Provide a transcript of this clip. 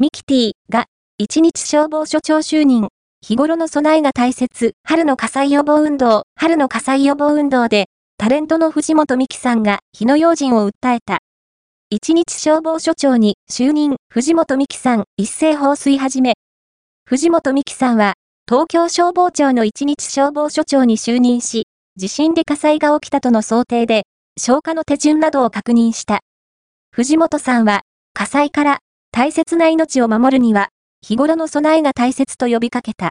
ミキティが、一日消防署長就任。日頃の備えが大切、春の火災予防運動、春の火災予防運動で、タレントの藤本美希さんが火の用心を訴えた。一日消防署長に就任、藤本美希さん、一斉放水始め。藤本美希さんは、東京消防庁の一日消防署長に就任し、地震で火災が起きたとの想定で、消火の手順などを確認した。藤本さんは、火災から大切な命を守るには、日頃の備えが大切と呼びかけた。